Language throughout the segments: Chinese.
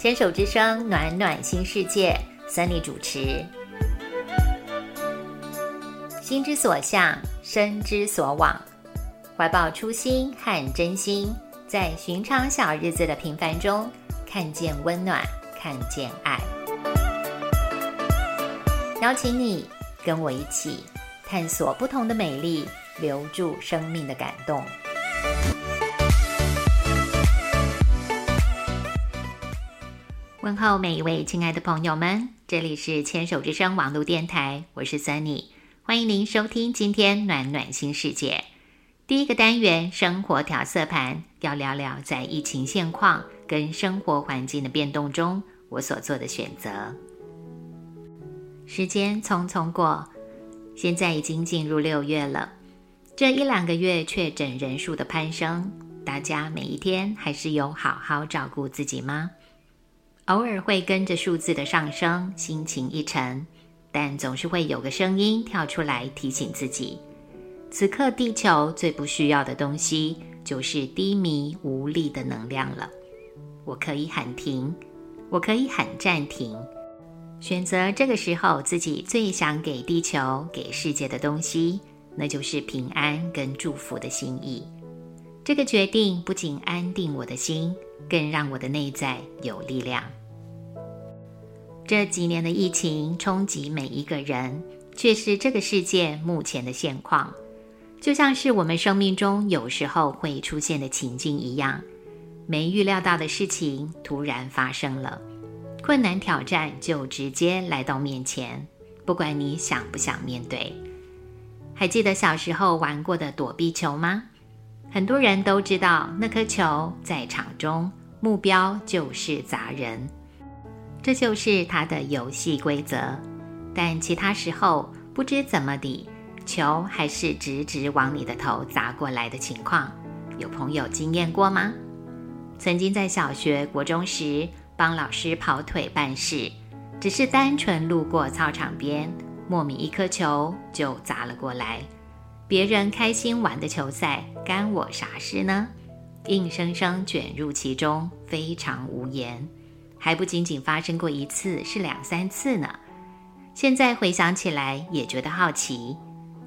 牵手之声，暖暖新世界，Sunny 主持。心之所向，身之所往，怀抱初心和真心，在寻常小日子的平凡中，看见温暖，看见爱。邀请你跟我一起探索不同的美丽，留住生命的感动。问候每一位亲爱的朋友们，这里是牵手之声网络电台，我是 Sunny，欢迎您收听今天暖暖新世界第一个单元生活调色盘，要聊聊在疫情现况跟生活环境的变动中，我所做的选择。时间匆匆过，现在已经进入六月了，这一两个月确诊人数的攀升，大家每一天还是有好好照顾自己吗？偶尔会跟着数字的上升，心情一沉，但总是会有个声音跳出来提醒自己：此刻地球最不需要的东西，就是低迷无力的能量了。我可以喊停，我可以喊暂停，选择这个时候自己最想给地球、给世界的东西，那就是平安跟祝福的心意。这个决定不仅安定我的心，更让我的内在有力量。这几年的疫情冲击每一个人，却是这个世界目前的现况，就像是我们生命中有时候会出现的情境一样，没预料到的事情突然发生了，困难挑战就直接来到面前，不管你想不想面对。还记得小时候玩过的躲避球吗？很多人都知道，那颗球在场中目标就是砸人。这就是它的游戏规则，但其他时候不知怎么的，球还是直直往你的头砸过来的情况，有朋友经验过吗？曾经在小学、国中时帮老师跑腿办事，只是单纯路过操场边，莫名一颗球就砸了过来，别人开心玩的球赛，干我啥事呢？硬生生卷入其中，非常无言。还不仅仅发生过一次，是两三次呢。现在回想起来，也觉得好奇。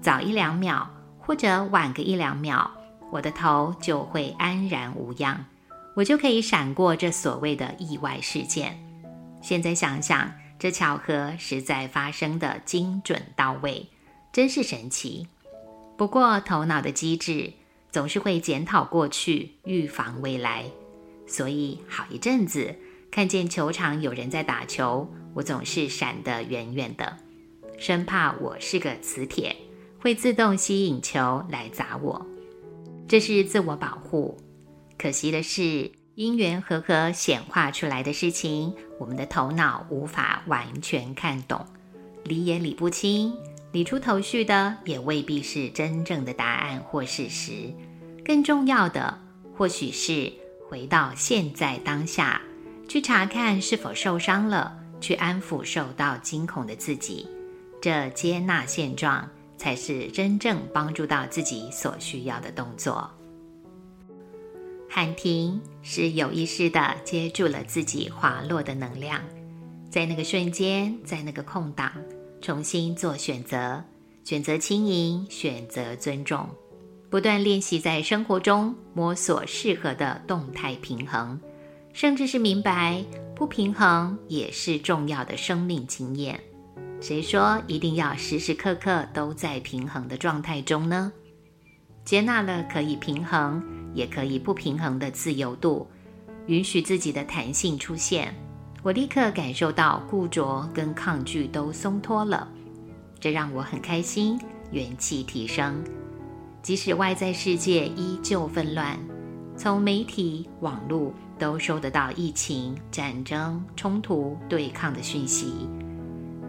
早一两秒，或者晚个一两秒，我的头就会安然无恙，我就可以闪过这所谓的意外事件。现在想想，这巧合实在发生的精准到位，真是神奇。不过，头脑的机制总是会检讨过去，预防未来，所以好一阵子。看见球场有人在打球，我总是闪得远远的，生怕我是个磁铁，会自动吸引球来砸我。这是自我保护。可惜的是，因缘和合显化出来的事情，我们的头脑无法完全看懂，理也理不清，理出头绪的也未必是真正的答案或事实。更重要的，或许是回到现在当下。去查看是否受伤了，去安抚受到惊恐的自己，这接纳现状才是真正帮助到自己所需要的动作。喊停是有意识的接住了自己滑落的能量，在那个瞬间，在那个空档，重新做选择，选择轻盈，选择尊重，不断练习在生活中摸索适合的动态平衡。甚至是明白不平衡也是重要的生命经验。谁说一定要时时刻刻都在平衡的状态中呢？接纳了可以平衡，也可以不平衡的自由度，允许自己的弹性出现。我立刻感受到固着跟抗拒都松脱了，这让我很开心，元气提升。即使外在世界依旧纷乱，从媒体、网络。都收得到疫情、战争、冲突、对抗的讯息，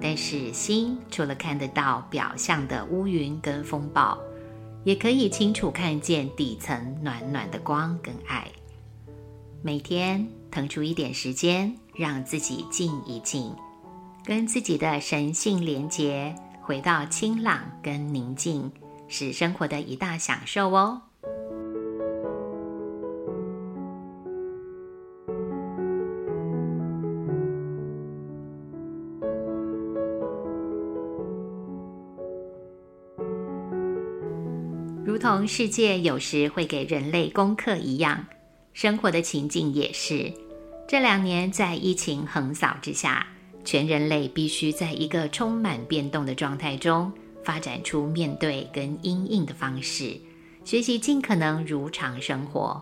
但是心除了看得到表象的乌云跟风暴，也可以清楚看见底层暖暖的光跟爱。每天腾出一点时间，让自己静一静，跟自己的神性连结，回到清朗跟宁静，是生活的一大享受哦。如同世界有时会给人类功课一样，生活的情境也是。这两年在疫情横扫之下，全人类必须在一个充满变动的状态中，发展出面对跟应应的方式，学习尽可能如常生活。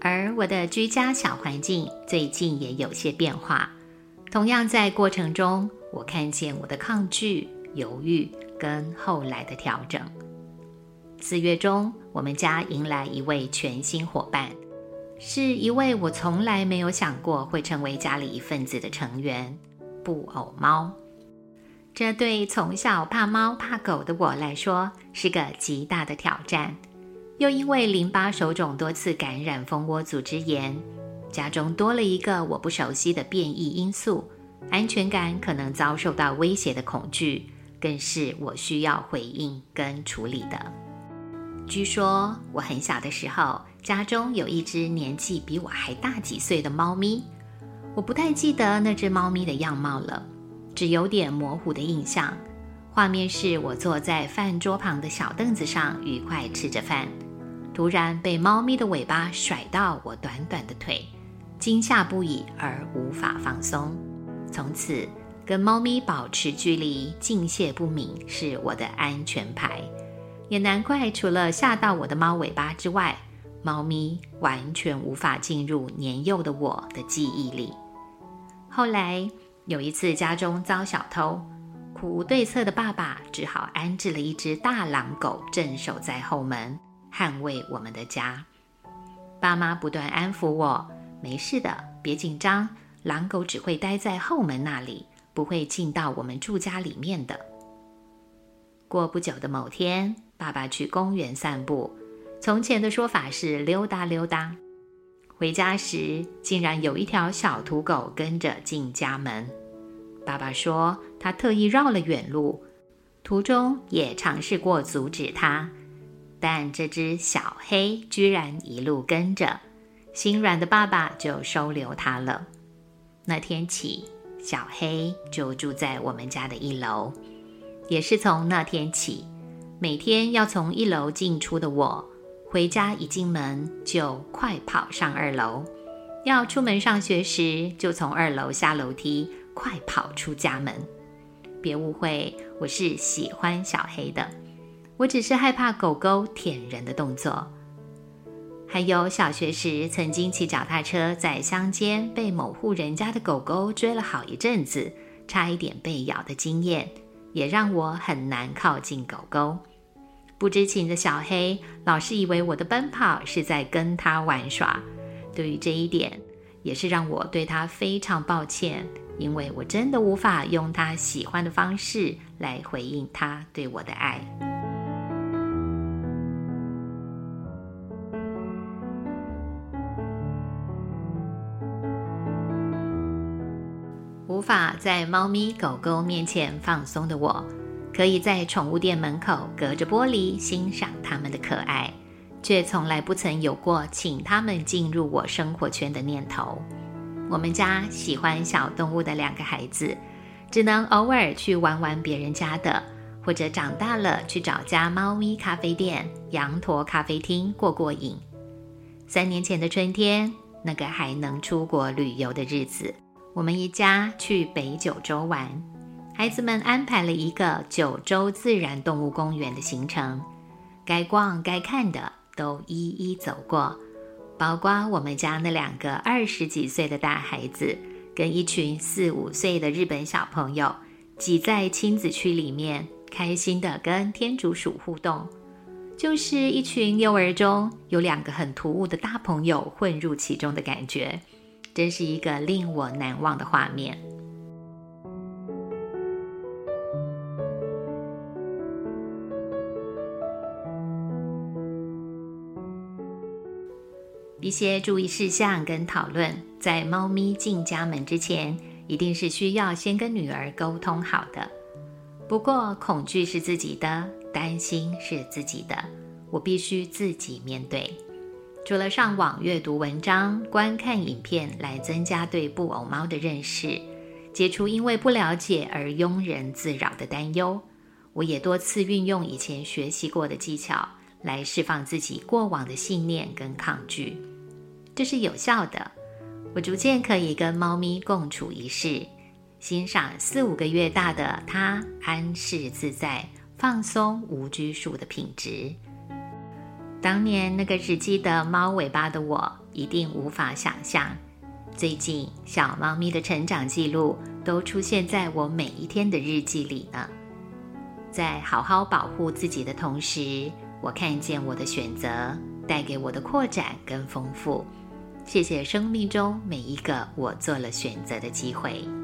而我的居家小环境最近也有些变化，同样在过程中，我看见我的抗拒、犹豫跟后来的调整。四月中，我们家迎来一位全新伙伴，是一位我从来没有想过会成为家里一份子的成员——布偶猫。这对从小怕猫怕狗的我来说，是个极大的挑战。又因为淋巴手肿多次感染蜂窝组织炎，家中多了一个我不熟悉的变异因素，安全感可能遭受到威胁的恐惧，更是我需要回应跟处理的。据说我很小的时候，家中有一只年纪比我还大几岁的猫咪，我不太记得那只猫咪的样貌了，只有点模糊的印象。画面是我坐在饭桌旁的小凳子上，愉快吃着饭。突然被猫咪的尾巴甩到我短短的腿，惊吓不已而无法放松。从此跟猫咪保持距离、敬谢不敏是我的安全牌。也难怪，除了吓到我的猫尾巴之外，猫咪完全无法进入年幼的我的记忆里。后来有一次家中遭小偷，苦无对策的爸爸只好安置了一只大狼狗镇守在后门。捍卫我们的家，爸妈不断安抚我：“没事的，别紧张，狼狗只会待在后门那里，不会进到我们住家里面的。”过不久的某天，爸爸去公园散步，从前的说法是溜达溜达。回家时，竟然有一条小土狗跟着进家门。爸爸说，他特意绕了远路，途中也尝试过阻止他。但这只小黑居然一路跟着，心软的爸爸就收留它了。那天起，小黑就住在我们家的一楼。也是从那天起，每天要从一楼进出的我，回家一进门就快跑上二楼；要出门上学时，就从二楼下楼梯快跑出家门。别误会，我是喜欢小黑的。我只是害怕狗狗舔人的动作，还有小学时曾经骑脚踏车在乡间被某户人家的狗狗追了好一阵子，差一点被咬的经验，也让我很难靠近狗狗。不知情的小黑老是以为我的奔跑是在跟它玩耍，对于这一点，也是让我对它非常抱歉，因为我真的无法用它喜欢的方式来回应它对我的爱。无法在猫咪狗狗面前放松的我，可以在宠物店门口隔着玻璃欣赏它们的可爱，却从来不曾有过请它们进入我生活圈的念头。我们家喜欢小动物的两个孩子，只能偶尔去玩玩别人家的，或者长大了去找家猫咪咖啡店、羊驼咖啡厅过过瘾。三年前的春天，那个还能出国旅游的日子。我们一家去北九州玩，孩子们安排了一个九州自然动物公园的行程，该逛该看的都一一走过，包括我们家那两个二十几岁的大孩子，跟一群四五岁的日本小朋友挤在亲子区里面，开心的跟天竺鼠互动，就是一群幼儿中有两个很突兀的大朋友混入其中的感觉。真是一个令我难忘的画面。一些注意事项跟讨论，在猫咪进家门之前，一定是需要先跟女儿沟通好的。不过，恐惧是自己的，担心是自己的，我必须自己面对。除了上网阅读文章、观看影片来增加对布偶猫的认识，解除因为不了解而庸人自扰的担忧，我也多次运用以前学习过的技巧来释放自己过往的信念跟抗拒，这是有效的。我逐渐可以跟猫咪共处一室，欣赏四五个月大的它安适自在、放松无拘束的品质。当年那个只记得猫尾巴的我，一定无法想象，最近小猫咪的成长记录都出现在我每一天的日记里呢。在好好保护自己的同时，我看见我的选择带给我的扩展跟丰富。谢谢生命中每一个我做了选择的机会。